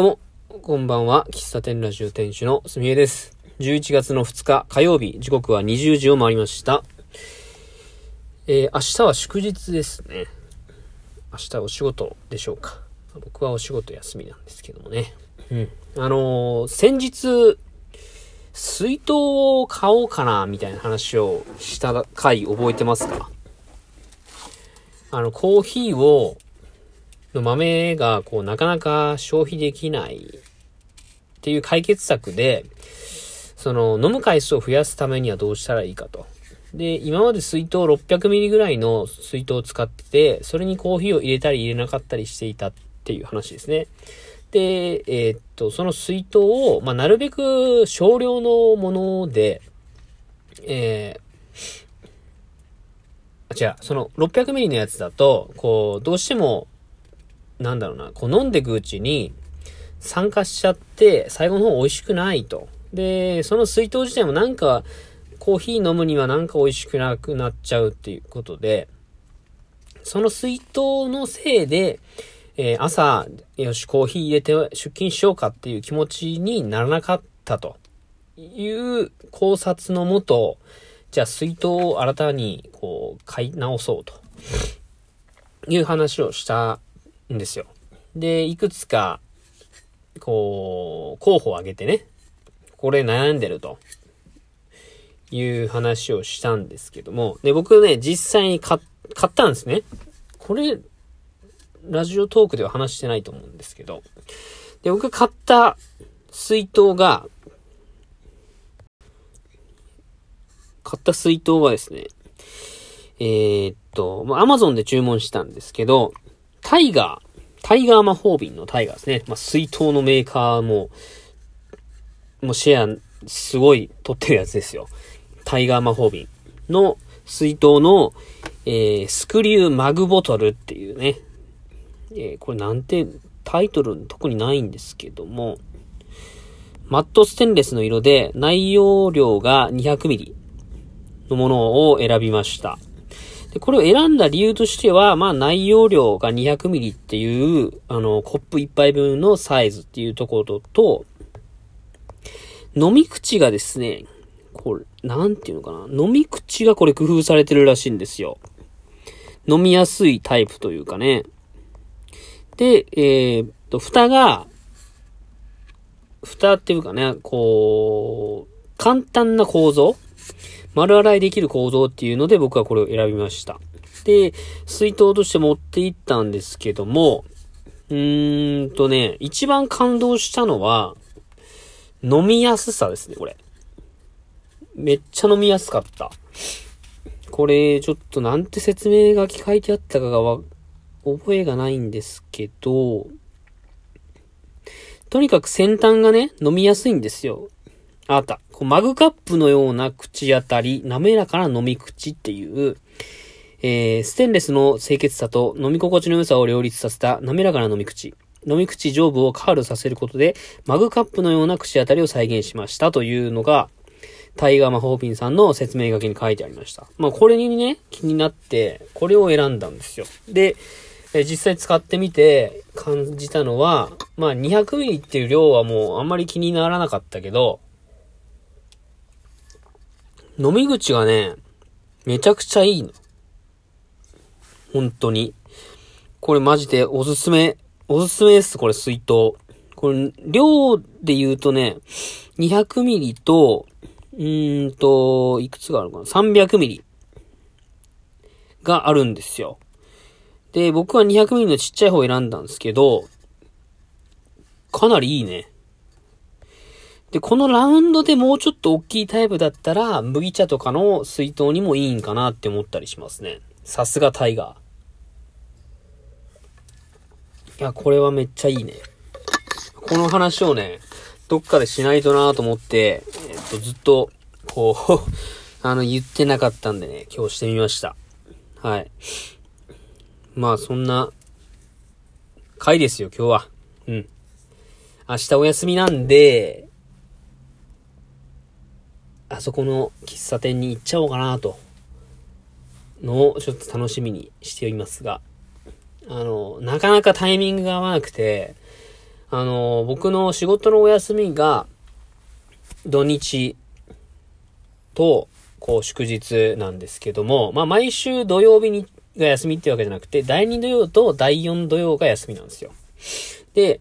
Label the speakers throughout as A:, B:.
A: どうも、こんばんは。喫茶店ラジオ店主のすみえです。11月の2日火曜日、時刻は20時を回りました。えー、明日は祝日ですね。明日はお仕事でしょうか。僕はお仕事休みなんですけどもね。うん。あのー先日、水筒を買おうかな、みたいな話をした回覚えてますか？あの、コーヒーを、の豆が、こう、なかなか消費できないっていう解決策で、その、飲む回数を増やすためにはどうしたらいいかと。で、今まで水筒600ミリぐらいの水筒を使ってて、それにコーヒーを入れたり入れなかったりしていたっていう話ですね。で、えーっと、その水筒を、まあ、なるべく少量のもので、えー、あ違う、その600ミリのやつだと、こう、どうしても、なんだろうな、こう飲んでいくうちに、酸化しちゃって、最後の方美味しくないと。で、その水筒自体もなんか、コーヒー飲むにはなんか美味しくなくなっちゃうっていうことで、その水筒のせいで、えー朝、よし、コーヒー入れて出勤しようかっていう気持ちにならなかったという考察のもと、じゃあ水筒を新たにこう買い直そうという話をしたんですよ。で、いくつか、こう、候補を挙げてね、これ悩んでるという話をしたんですけども、で、僕ね、実際に買ったんですね。これ、ラジオトークでは話してないと思うんですけど、で、僕買った水筒が、買った水筒はですね、えーっと、まあ、アマゾンで注文したんですけど、タイガー、タイガー魔法瓶のタイガーですね。まあ、水筒のメーカーも、もうシェア、すごい取ってるやつですよ。タイガー魔法瓶の水筒の、えー、スクリューマグボトルっていうね。えーこれなんて、タイトル特にないんですけども、マットステンレスの色で内容量が 200ml のものを選びました。で、これを選んだ理由としては、まあ内容量が 200ml っていう、あの、コップ1杯分のサイズっていうところと、飲み口がですね、これ、なんていうのかな？飲み口がこれ工夫されてるらしいんですよ。飲みやすいタイプというかね。で、えーっと、蓋が、蓋っていうかね、こう、簡単な構造丸洗いできる構造っていうので僕はこれを選びました。で、水筒として持っていったんですけども、うーんとね、一番感動したのは、飲みやすさですね、これ。めっちゃ飲みやすかった。これ、ちょっとなんて説明書き書いてあったかがわ、覚えがないんですけど、とにかく先端がね、飲みやすいんですよ。あった。こうマグカップのような口当たり、滑らかな飲み口っていう、えー、ステンレスの清潔さと飲み心地の良さを両立させた滑らかな飲み口。飲み口上部をカールさせることで、マグカップのような口当たりを再現しましたというのが、タイガー魔法瓶さんの説明書きに書いてありました。まあこれにね、気になって、これを選んだんですよ。で、え実際使ってみて感じたのは、まあ 200ml っていう量はもうあんまり気にならなかったけど、飲み口がね、めちゃくちゃいいの。本当に。これマジでおすすめ、おすすめです、これ水筒。これ、量で言うとね、200ミリと、うーんと、いくつがあるかな ?300 ミリがあるんですよ。で、僕は200ミリのちっちゃい方を選んだんですけど、かなりいいね。で、このラウンドでもうちょっと大きいタイプだったら、麦茶とかの水筒にもいいんかなって思ったりしますね。さすがタイガー。いや、これはめっちゃいいね。この話をね、どっかでしないとなと思って、えっと、ずっと、こう、あの、言ってなかったんでね、今日してみました。はい。まあ、そんな、回ですよ、今日は。うん。明日お休みなんで、あそこの喫茶店に行っちゃおうかなと、のをちょっと楽しみにしていますが、あの、なかなかタイミングが合わなくて、あの、僕の仕事のお休みが、土日と、こう、祝日なんですけども、まあ、毎週土曜日に、が休みってわけじゃなくて、第2土曜と第4土曜が休みなんですよ。で、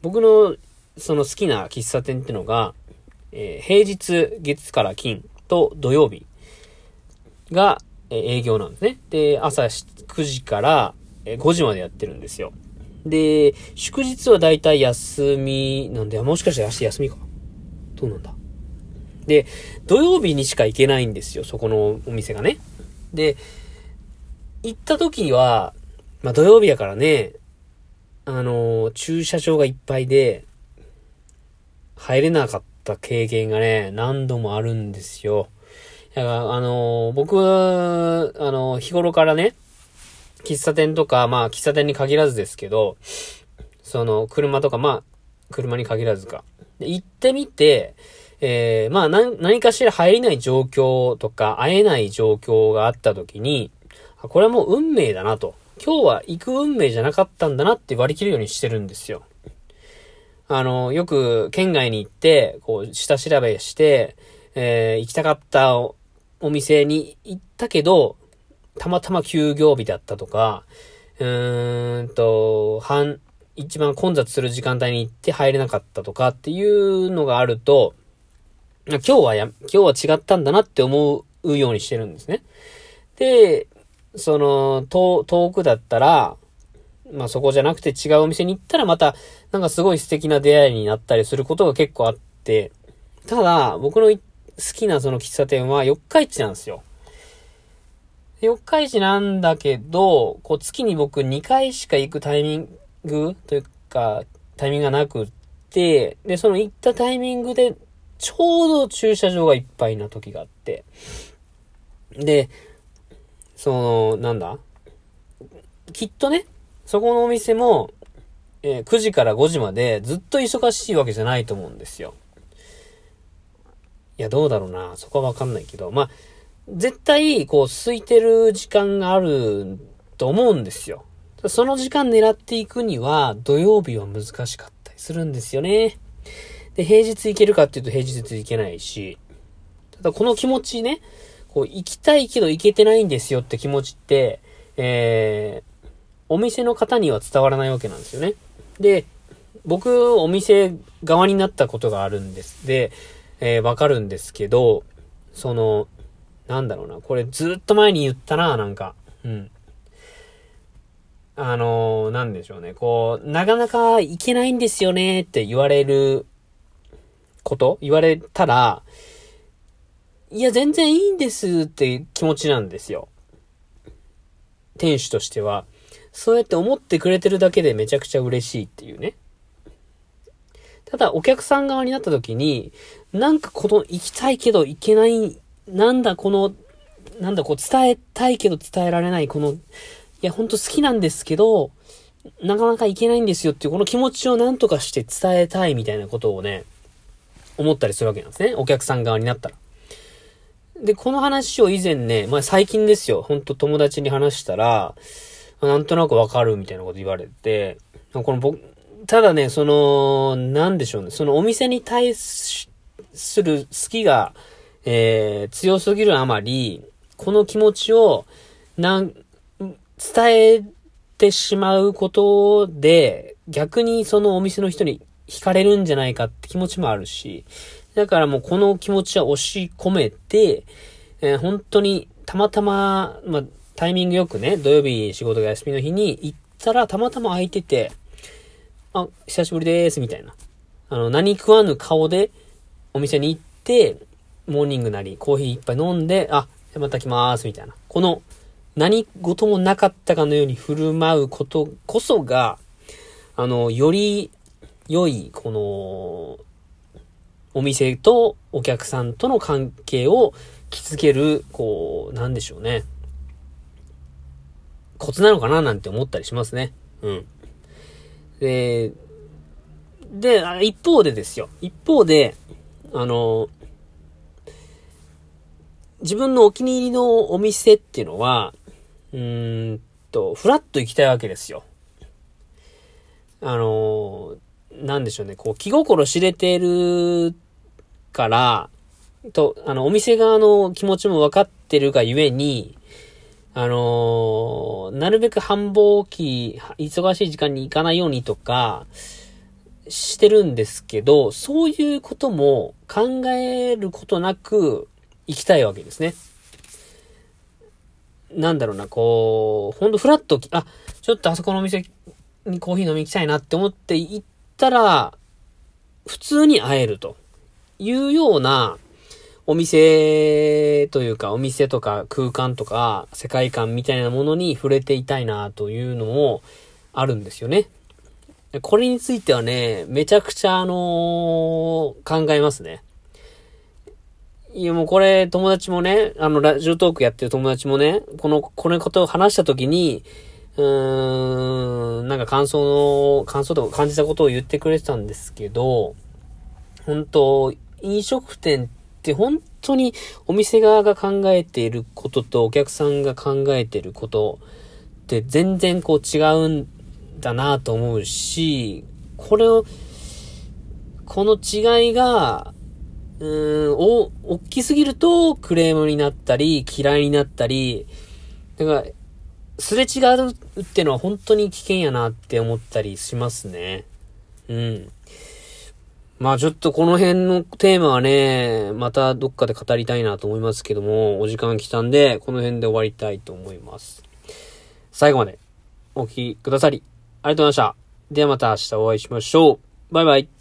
A: 僕の、その好きな喫茶店ってのが、えー、平日、月から金と土曜日が、え、営業なんですね。で、朝9時から5時までやってるんですよ。で、祝日はだいたい休みなんで、もしかしたら明日休みか。どうなんだで、土曜日にしか行けないんですよ、そこのお店がね。で、行った時は、まあ土曜日やからね、あの、駐車場がいっぱいで、入れなかっった経験がね、何度もあるんですよ。だから、あの、僕は、あの、日頃からね、喫茶店とか、まあ、喫茶店に限らずですけど、その、車とか、まあ、車に限らずか。行ってみて、えー、まあ、何かしら入れない状況とか、会えない状況があった時に、これはもう運命だなと。今日は行く運命じゃなかったんだなって割り切るようにしてるんですよ。あの、よく県外に行って、こう、下調べして、えー、行きたかったお店に行ったけど、たまたま休業日だったとか、うーんと、半、一番混雑する時間帯に行って入れなかったとかっていうのがあると、今日はや、今日は違ったんだなって思うようにしてるんですね。で、その、遠、遠くだったら、まあそこじゃなくて違うお店に行ったらまた、なんかすごい素敵な出会いになったりすることが結構あって、ただ、僕の好きなその喫茶店は四日市なんですよ。四日市なんだけど、こう月に僕2回しか行くタイミングというか、タイミングがなくって、で、その行ったタイミングで、ちょうど駐車場がいっぱいな時があって、で、その、なんだ？きっとね、そこのお店も、えー、9時から5時までずっと忙しいわけじゃないと思うんですよ。いや、どうだろうな。そこはわかんないけど、まあ、絶対、こう、空いてる時間があると思うんですよ。その時間狙っていくには、土曜日は難しかったりするんですよね。で、平日行けるかっていうと平日行けないし、ただこの気持ちね、こう、行きたいけど行けてないんですよって気持ちって、えー、お店の方には伝わらないわけなんですよね。で、僕、お店側になったことがあるんです。で、えー、わかるんですけど、その、なんだろうな、これずっと前に言ったな、なんか。うん。あのー、なんでしょうね。こう、なかなか行けないんですよねって言われること？言われたら、いや、全然いいんですって気持ちなんですよ。店主としては。そうやって思ってくれてるだけでめちゃくちゃ嬉しいっていうね。ただ、お客さん側になった時に、なんかこの行きたいけど行けない、なんだこの、なんだこう伝えたいけど伝えられない、この、いや、ほんと好きなんですけど、なかなか行けないんですよっていうこの気持ちをなんとかして伝えたいみたいなことをね、思ったりするわけなんですね。お客さん側になったら。で、この話を以前ね、まあ最近ですよ。ほんと友達に話したら、なんとなくわかるみたいなこと言われて、この僕、ただね、その、なんでしょうね。そのお店に対する好きが、えー、強すぎるあまり、この気持ちを、なん、伝えてしまうことで、逆にそのお店の人に惹かれるんじゃないかって気持ちもあるし、だからもうこの気持ちは押し込めて、えー、本当にたまたま、まあ、タイミングよくね、土曜日仕事が休みの日に行ったらたまたま空いてて、あ、久しぶりです、みたいな。あの、何食わぬ顔でお店に行って、モーニングなり、コーヒー一杯飲んで、あ、じゃまた来ます、みたいな。この、何事もなかったかのように振る舞うことこそが、あの、より良い、この、お店とお客さんとの関係を築ける、こう、なんでしょうね。コツなのかななんて思ったりしますね。うん。で、で、一方でですよ。一方で、あの、自分のお気に入りのお店っていうのは、うーんと、フラッと行きたいわけですよ。あの、なんでしょうね、こう、気心知れてるから、と、あの、お店側の気持ちも分かってるがゆえに、あのー、なるべく繁忙期、忙しい時間に行かないようにとか、してるんですけど、そういうことも考えることなく行きたいわけですね。なんだろうな、こう、ほんとフラット、あ、ちょっとあそこのお店にコーヒー飲み行きたいなって思って行ったら、普通に会えるというようなお店というか、お店とか空間とか世界観みたいなものに触れていたいなというのもあるんですよね。これについてはね、めちゃくちゃあのー、考えますね。いやもうこれ友達もね、あのラジオトークやってる友達もね、この、このことを話したときに、うーん、なんか感想の、感想とか感じたことを言ってくれてたんですけど、本当飲食店ってって本当にお店側が考えていることとお客さんが考えていることって全然こう違うんだなと思うし、これを、この違いが、うーん、お、大きすぎるとクレームになったり、嫌いになったり、だから、すれ違うってのは本当に危険やなって思ったりしますね。うん。まあちょっとこの辺のテーマはね、またどっかで語りたいなと思いますけども、お時間来たんで、この辺で終わりたいと思います。最後までお聴きくださり、ありがとうございました。ではまた明日お会いしましょう。バイバイ。